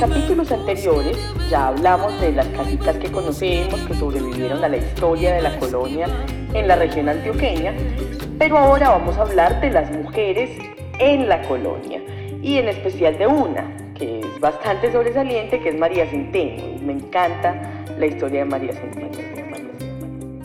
capítulos anteriores ya hablamos de las casitas que conocemos que sobrevivieron a la historia de la colonia en la región antioqueña, pero ahora vamos a hablar de las mujeres en la colonia y en especial de una que es bastante sobresaliente, que es María Centeno. me encanta la historia de María Centeno.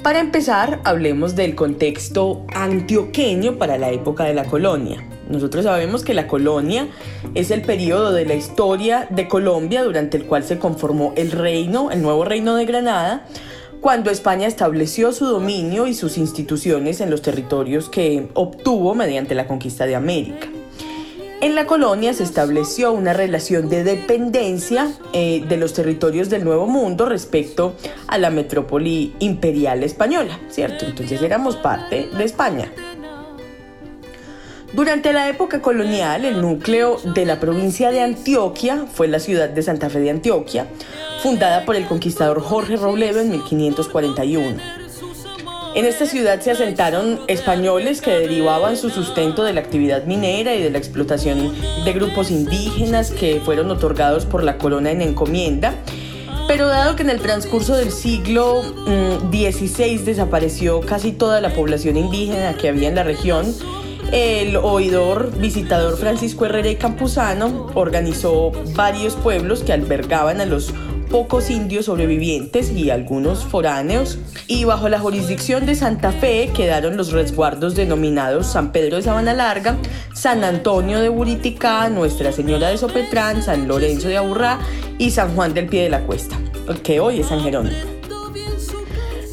Para empezar, hablemos del contexto antioqueño para la época de la colonia. Nosotros sabemos que la colonia es el periodo de la historia de Colombia durante el cual se conformó el reino, el nuevo reino de Granada, cuando España estableció su dominio y sus instituciones en los territorios que obtuvo mediante la conquista de América. En la colonia se estableció una relación de dependencia eh, de los territorios del Nuevo Mundo respecto a la metrópoli imperial española, ¿cierto? Entonces éramos parte de España. Durante la época colonial, el núcleo de la provincia de Antioquia fue la ciudad de Santa Fe de Antioquia, fundada por el conquistador Jorge Robledo en 1541. En esta ciudad se asentaron españoles que derivaban su sustento de la actividad minera y de la explotación de grupos indígenas que fueron otorgados por la corona en encomienda. Pero dado que en el transcurso del siglo XVI mm, desapareció casi toda la población indígena que había en la región, el oidor visitador Francisco Herrera Campuzano organizó varios pueblos que albergaban a los pocos indios sobrevivientes y algunos foráneos, y bajo la jurisdicción de Santa Fe quedaron los resguardos denominados San Pedro de Sabana Larga, San Antonio de Buriticá, Nuestra Señora de Sopetrán, San Lorenzo de Aburrá y San Juan del Pie de la Cuesta, que hoy es San Jerónimo.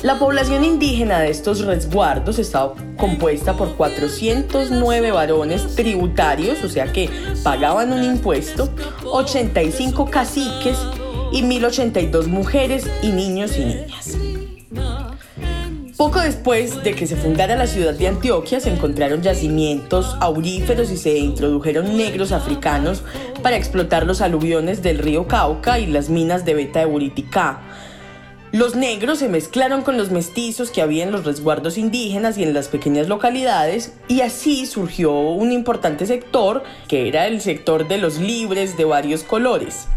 La población indígena de estos resguardos estaba compuesta por 409 varones tributarios, o sea que pagaban un impuesto, 85 caciques y 1082 mujeres y niños y niñas. Poco después de que se fundara la ciudad de Antioquia, se encontraron yacimientos auríferos y se introdujeron negros africanos para explotar los aluviones del río Cauca y las minas de beta de Buriticá. Los negros se mezclaron con los mestizos que había en los resguardos indígenas y en las pequeñas localidades y así surgió un importante sector que era el sector de los libres de varios colores.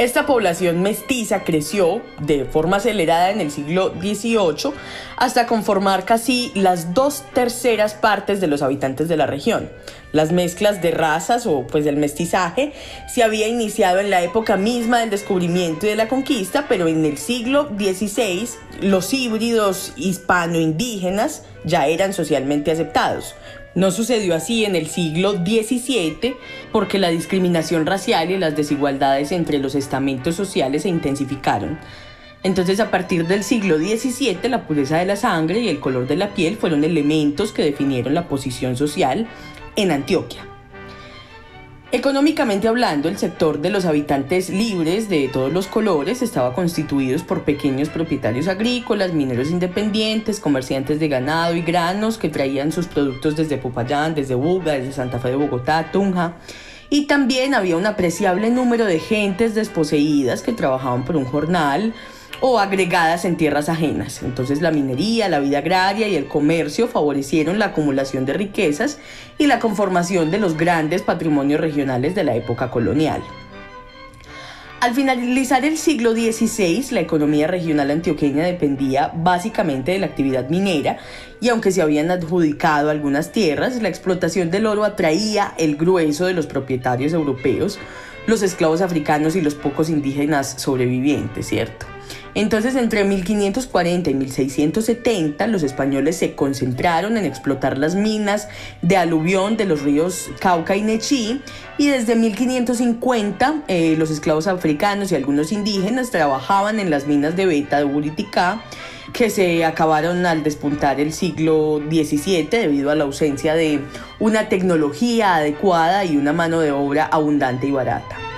Esta población mestiza creció de forma acelerada en el siglo XVIII hasta conformar casi las dos terceras partes de los habitantes de la región. Las mezclas de razas o pues el mestizaje se había iniciado en la época misma del descubrimiento y de la conquista, pero en el siglo XVI los híbridos hispano-indígenas ya eran socialmente aceptados. No sucedió así en el siglo XVII porque la discriminación racial y las desigualdades entre los estamentos sociales se intensificaron. Entonces a partir del siglo XVII la pureza de la sangre y el color de la piel fueron elementos que definieron la posición social en Antioquia. Económicamente hablando, el sector de los habitantes libres de todos los colores estaba constituido por pequeños propietarios agrícolas, mineros independientes, comerciantes de ganado y granos que traían sus productos desde Popayán, desde Buga, desde Santa Fe de Bogotá, Tunja. Y también había un apreciable número de gentes desposeídas que trabajaban por un jornal, o agregadas en tierras ajenas. Entonces la minería, la vida agraria y el comercio favorecieron la acumulación de riquezas y la conformación de los grandes patrimonios regionales de la época colonial. Al finalizar el siglo XVI, la economía regional antioqueña dependía básicamente de la actividad minera y aunque se habían adjudicado algunas tierras, la explotación del oro atraía el grueso de los propietarios europeos, los esclavos africanos y los pocos indígenas sobrevivientes, ¿cierto? Entonces, entre 1540 y 1670, los españoles se concentraron en explotar las minas de aluvión de los ríos Cauca y Nechí, y desde 1550 eh, los esclavos africanos y algunos indígenas trabajaban en las minas de Beta de Buriticá, que se acabaron al despuntar el siglo XVII debido a la ausencia de una tecnología adecuada y una mano de obra abundante y barata.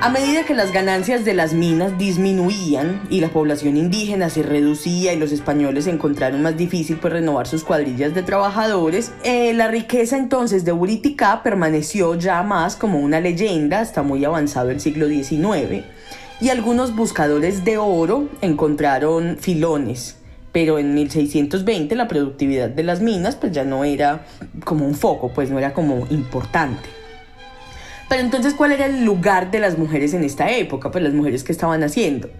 A medida que las ganancias de las minas disminuían y la población indígena se reducía y los españoles encontraron más difícil pues, renovar sus cuadrillas de trabajadores, eh, la riqueza entonces de Buriticá permaneció ya más como una leyenda hasta muy avanzado el siglo XIX y algunos buscadores de oro encontraron filones pero en 1620 la productividad de las minas pues ya no era como un foco, pues no era como importante. Pero entonces, ¿cuál era el lugar de las mujeres en esta época? Pues las mujeres que estaban haciendo.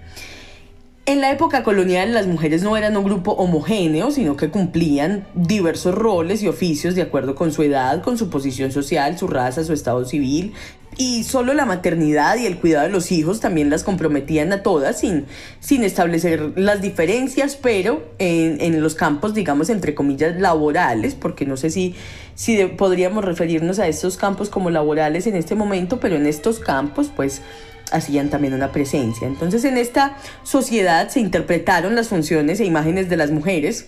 En la época colonial las mujeres no eran un grupo homogéneo, sino que cumplían diversos roles y oficios de acuerdo con su edad, con su posición social, su raza, su estado civil. Y solo la maternidad y el cuidado de los hijos también las comprometían a todas sin, sin establecer las diferencias, pero en, en los campos, digamos, entre comillas, laborales, porque no sé si, si podríamos referirnos a estos campos como laborales en este momento, pero en estos campos, pues hacían también una presencia. Entonces en esta sociedad se interpretaron las funciones e imágenes de las mujeres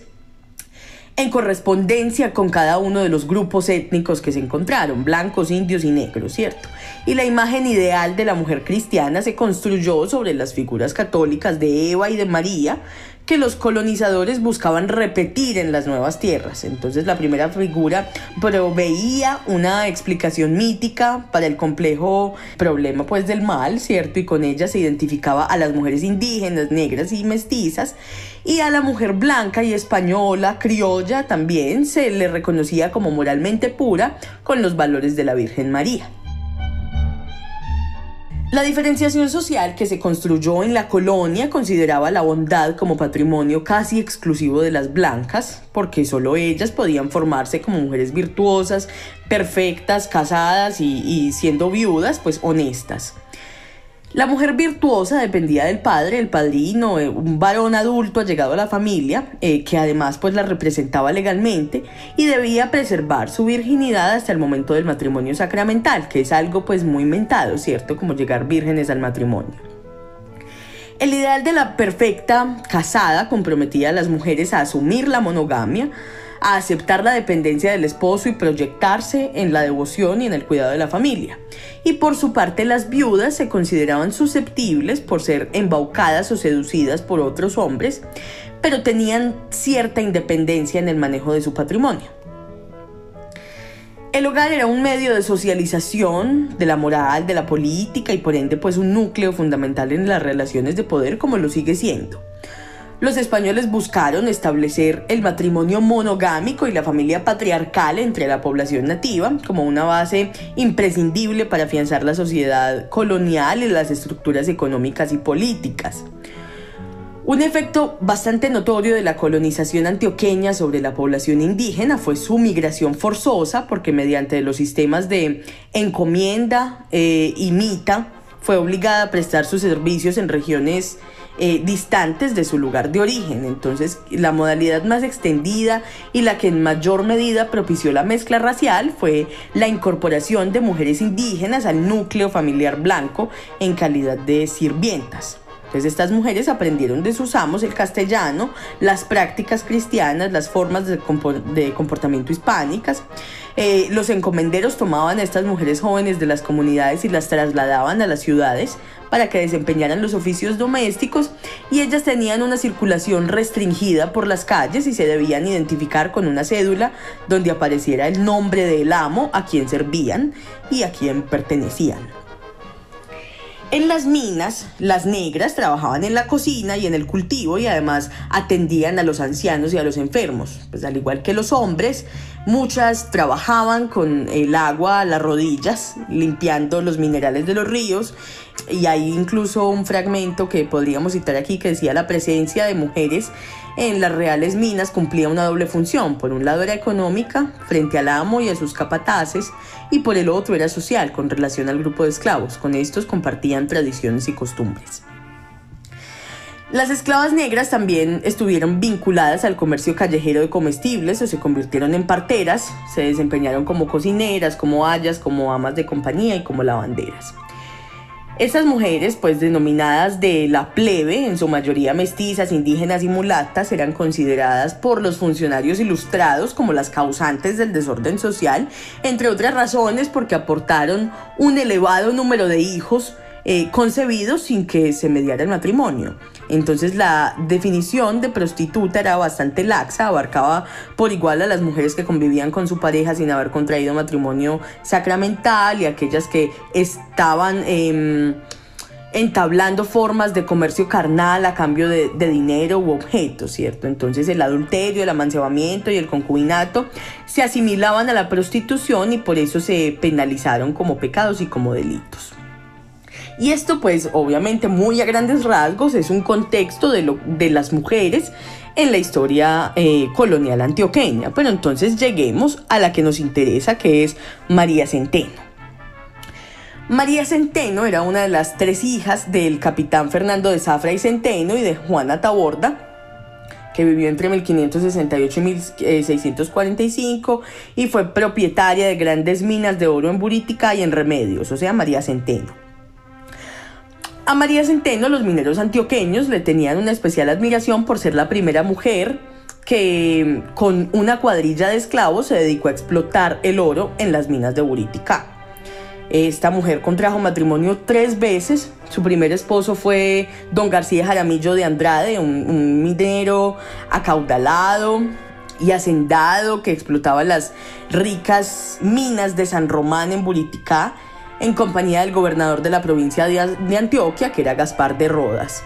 en correspondencia con cada uno de los grupos étnicos que se encontraron, blancos, indios y negros, ¿cierto? Y la imagen ideal de la mujer cristiana se construyó sobre las figuras católicas de Eva y de María, que los colonizadores buscaban repetir en las nuevas tierras. Entonces la primera figura proveía una explicación mítica para el complejo problema pues del mal, ¿cierto? Y con ella se identificaba a las mujeres indígenas, negras y mestizas y a la mujer blanca y española, criolla también se le reconocía como moralmente pura con los valores de la Virgen María. La diferenciación social que se construyó en la colonia consideraba la bondad como patrimonio casi exclusivo de las blancas, porque solo ellas podían formarse como mujeres virtuosas, perfectas, casadas y, y siendo viudas, pues honestas. La mujer virtuosa dependía del padre, el padrino, eh, un varón adulto llegado a la familia, eh, que además pues la representaba legalmente y debía preservar su virginidad hasta el momento del matrimonio sacramental, que es algo pues muy inventado, ¿cierto? Como llegar vírgenes al matrimonio. El ideal de la perfecta casada comprometía a las mujeres a asumir la monogamia, a aceptar la dependencia del esposo y proyectarse en la devoción y en el cuidado de la familia. Y por su parte las viudas se consideraban susceptibles por ser embaucadas o seducidas por otros hombres, pero tenían cierta independencia en el manejo de su patrimonio. El hogar era un medio de socialización de la moral, de la política y por ende pues un núcleo fundamental en las relaciones de poder como lo sigue siendo los españoles buscaron establecer el matrimonio monogámico y la familia patriarcal entre la población nativa como una base imprescindible para afianzar la sociedad colonial y las estructuras económicas y políticas. Un efecto bastante notorio de la colonización antioqueña sobre la población indígena fue su migración forzosa, porque mediante los sistemas de encomienda eh, y mita fue obligada a prestar sus servicios en regiones eh, distantes de su lugar de origen. Entonces, la modalidad más extendida y la que en mayor medida propició la mezcla racial fue la incorporación de mujeres indígenas al núcleo familiar blanco en calidad de sirvientas. Entonces estas mujeres aprendieron de sus amos el castellano, las prácticas cristianas, las formas de, comportamiento hispánicas. Eh, los encomenderos tomaban a estas mujeres jóvenes de las comunidades y las trasladaban a las ciudades para que desempeñaran los oficios domésticos y ellas tenían una circulación restringida por las calles y se debían identificar con una cédula donde apareciera el nombre del amo a quien servían y a quien pertenecían. En las minas, las negras trabajaban en la cocina y en el cultivo y además atendían a los ancianos y a los enfermos. Pues al igual que los hombres, muchas trabajaban con el agua a las rodillas, limpiando los minerales de los ríos. Y hay incluso un fragmento que podríamos citar aquí que decía la presencia de mujeres en las reales minas cumplía una doble función. Por un lado era económica, frente al amo y a sus capataces, y por el otro era social, con relación al grupo de esclavos. Con estos compartían tradiciones y costumbres. Las esclavas negras también estuvieron vinculadas al comercio callejero de comestibles o se convirtieron en parteras, se desempeñaron como cocineras, como hayas, como amas de compañía y como lavanderas. Estas mujeres, pues denominadas de la plebe, en su mayoría mestizas, indígenas y mulatas, eran consideradas por los funcionarios ilustrados como las causantes del desorden social, entre otras razones porque aportaron un elevado número de hijos eh, concebidos sin que se mediara el matrimonio. Entonces la definición de prostituta era bastante laxa, abarcaba por igual a las mujeres que convivían con su pareja sin haber contraído matrimonio sacramental y aquellas que estaban... Em, entablando formas de comercio carnal a cambio de, dinero u objetos, ¿cierto? Entonces el adulterio, el amancebamiento y el concubinato se asimilaban a la prostitución y por eso se penalizaron como pecados y como delitos. Y esto pues obviamente muy a grandes rasgos es un contexto de, lo, de las mujeres en la historia eh, colonial antioqueña. Pero entonces lleguemos a la que nos interesa, que es María Centeno. María Centeno era una de las tres hijas del capitán Fernando de Zafra y Centeno y de Juana Taborda, que vivió entre 1568 y 1645 y fue propietaria de grandes minas de oro en Buritica y en Remedios, o sea, María Centeno. A María Centeno los mineros antioqueños le tenían una especial admiración por ser la primera mujer que con una cuadrilla de esclavos se dedicó a explotar el oro en las minas de Buritica. Esta mujer contrajo matrimonio tres veces. Su primer esposo fue don García Jaramillo de Andrade, un, minero acaudalado y hacendado que explotaba las ricas minas de San Román en Buriticá en compañía del gobernador de la provincia de Antioquia, que era Gaspar de Rodas.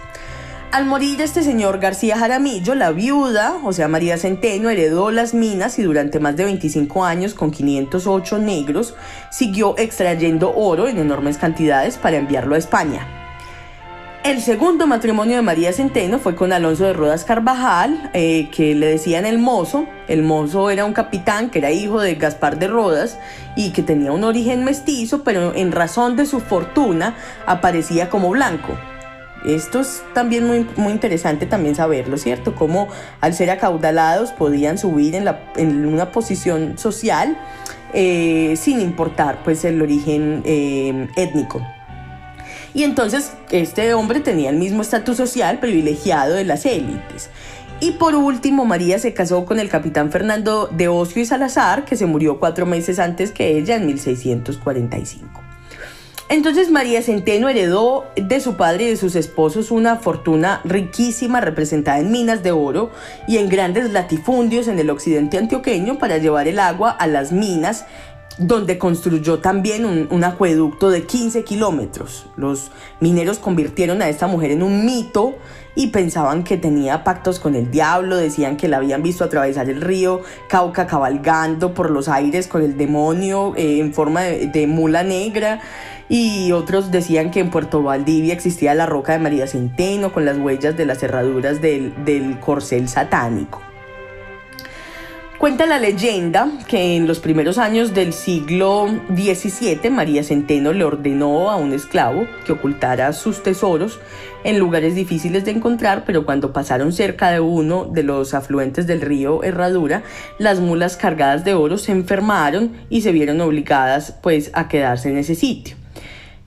Al morir este señor García Jaramillo, la viuda, o sea María Centeno, heredó las minas y durante más de 25 años, con 508 negros, siguió extrayendo oro en enormes cantidades para enviarlo a España. El segundo matrimonio de María Centeno fue con Alonso de Rodas Carvajal, eh, que le decían el mozo. El mozo era un capitán que era hijo de Gaspar de Rodas y que tenía un origen mestizo, pero en razón de su fortuna aparecía como blanco. Esto es también muy, muy interesante también saberlo, ¿cierto? Cómo al ser acaudalados podían subir en, la, en una posición social eh, sin importar pues el origen eh, étnico. Y entonces este hombre tenía el mismo estatus social privilegiado de las élites. Y por último, María se casó con el capitán Fernando de Ocio y Salazar, que se murió cuatro meses antes que ella en 1645. Entonces María Centeno heredó de su padre y de sus esposos una fortuna riquísima representada en minas de oro y en grandes latifundios en el occidente antioqueño para llevar el agua a las minas donde construyó también un, acueducto de 15 kilómetros. Los mineros convirtieron a esta mujer en un mito y pensaban que tenía pactos con el diablo, decían que la habían visto atravesar el río Cauca cabalgando por los aires con el demonio eh, en forma de mula negra y otros decían que en Puerto Valdivia existía la roca de María Centeno con las huellas de las cerraduras del corcel satánico. Cuenta la leyenda que en los primeros años del siglo XVII María Centeno le ordenó a un esclavo que ocultara sus tesoros en lugares difíciles de encontrar, pero cuando pasaron cerca de uno de los afluentes del río Herradura, las mulas cargadas de oro se enfermaron y se vieron obligadas pues a quedarse en ese sitio.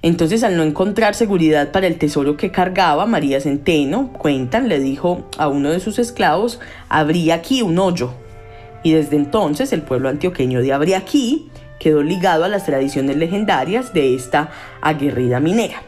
Entonces, al no encontrar seguridad para el tesoro que cargaba, María Centeno, cuentan, le dijo a uno de sus esclavos, habría aquí un hoyo. Y desde entonces el pueblo antioqueño de Abriaquí quedó ligado a las tradiciones legendarias de esta aguerrida minera.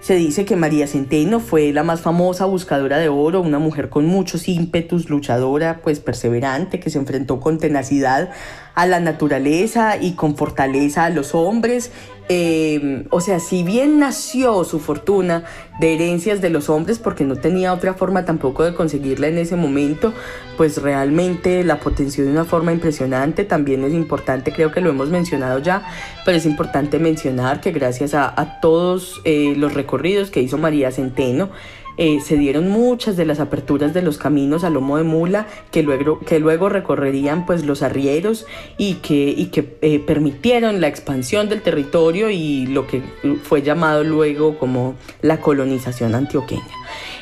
Se dice que María Centeno fue la más famosa buscadora de oro, una mujer con muchos ímpetus, luchadora, pues perseverante, que se enfrentó con tenacidad a la naturaleza y con fortaleza a los hombres Em, o sea, si bien nació su fortuna de herencias de los hombres, porque no tenía otra forma tampoco de conseguirla en ese momento, pues realmente la potenció de una forma impresionante. También es importante, creo que lo hemos mencionado ya, pero es importante mencionar que gracias a, todos eh, los recorridos que hizo María Centeno, eh, se dieron muchas de las aperturas de los caminos a lomo de mula que luego, que luego recorrerían pues los arrieros y que, y que eh, permitieron la expansión del territorio y lo que fue llamado luego como la colonización antioqueña.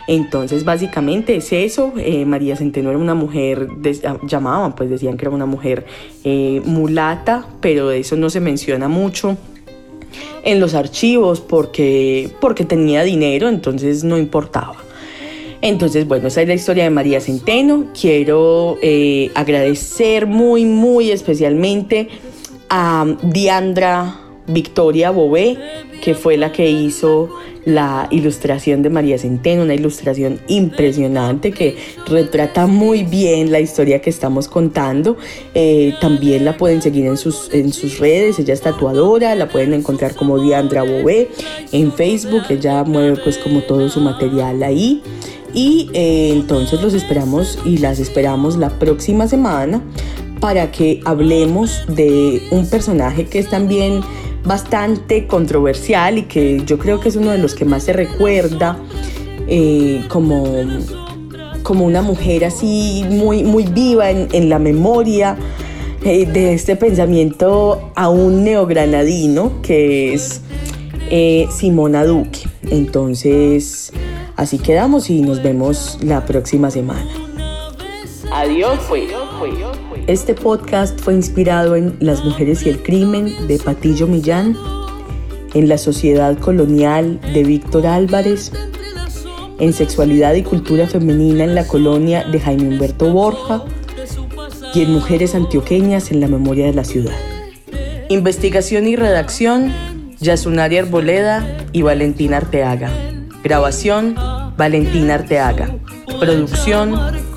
Entonces, básicamente es eso. Eh, María Centeno era una mujer, ah, llamaban, pues decían que era una mujer mulata, pero eso no se menciona mucho en los archivos porque, porque tenía dinero, entonces no importaba. Entonces, bueno, esa es la historia de María Centeno. Quiero eh, agradecer muy, muy especialmente a Diandra Victoria Bobé, que fue la que hizo la ilustración de María Centeno, una ilustración impresionante que retrata muy bien la historia que estamos contando. Eh, también la pueden seguir en sus, en sus redes, ella es tatuadora, la pueden encontrar como Diandra Bobé en Facebook, ella mueve pues como todo su material ahí. Y eh, entonces los esperamos y las esperamos la próxima semana para que hablemos de un personaje que es también bastante controversial y que yo creo que es uno de los que más se recuerda eh, como, como una mujer así muy, muy viva en, la memoria eh, de este pensamiento aún neogranadino que es eh, Simona Duque. Entonces, así quedamos y nos vemos la próxima semana. Adiós, pues. Este podcast fue inspirado en Las mujeres y el crimen de Patillo Millán, en La sociedad colonial de Víctor Álvarez, en Sexualidad y cultura femenina en la colonia de Jaime Humberto Borja y en Mujeres antioqueñas en la memoria de la ciudad. Investigación y redacción, Yasunari Arboleda y Valentina Arteaga. Grabación, Valentina Arteaga. Producción,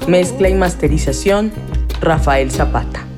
mezcla y masterización, Rafael Zapata.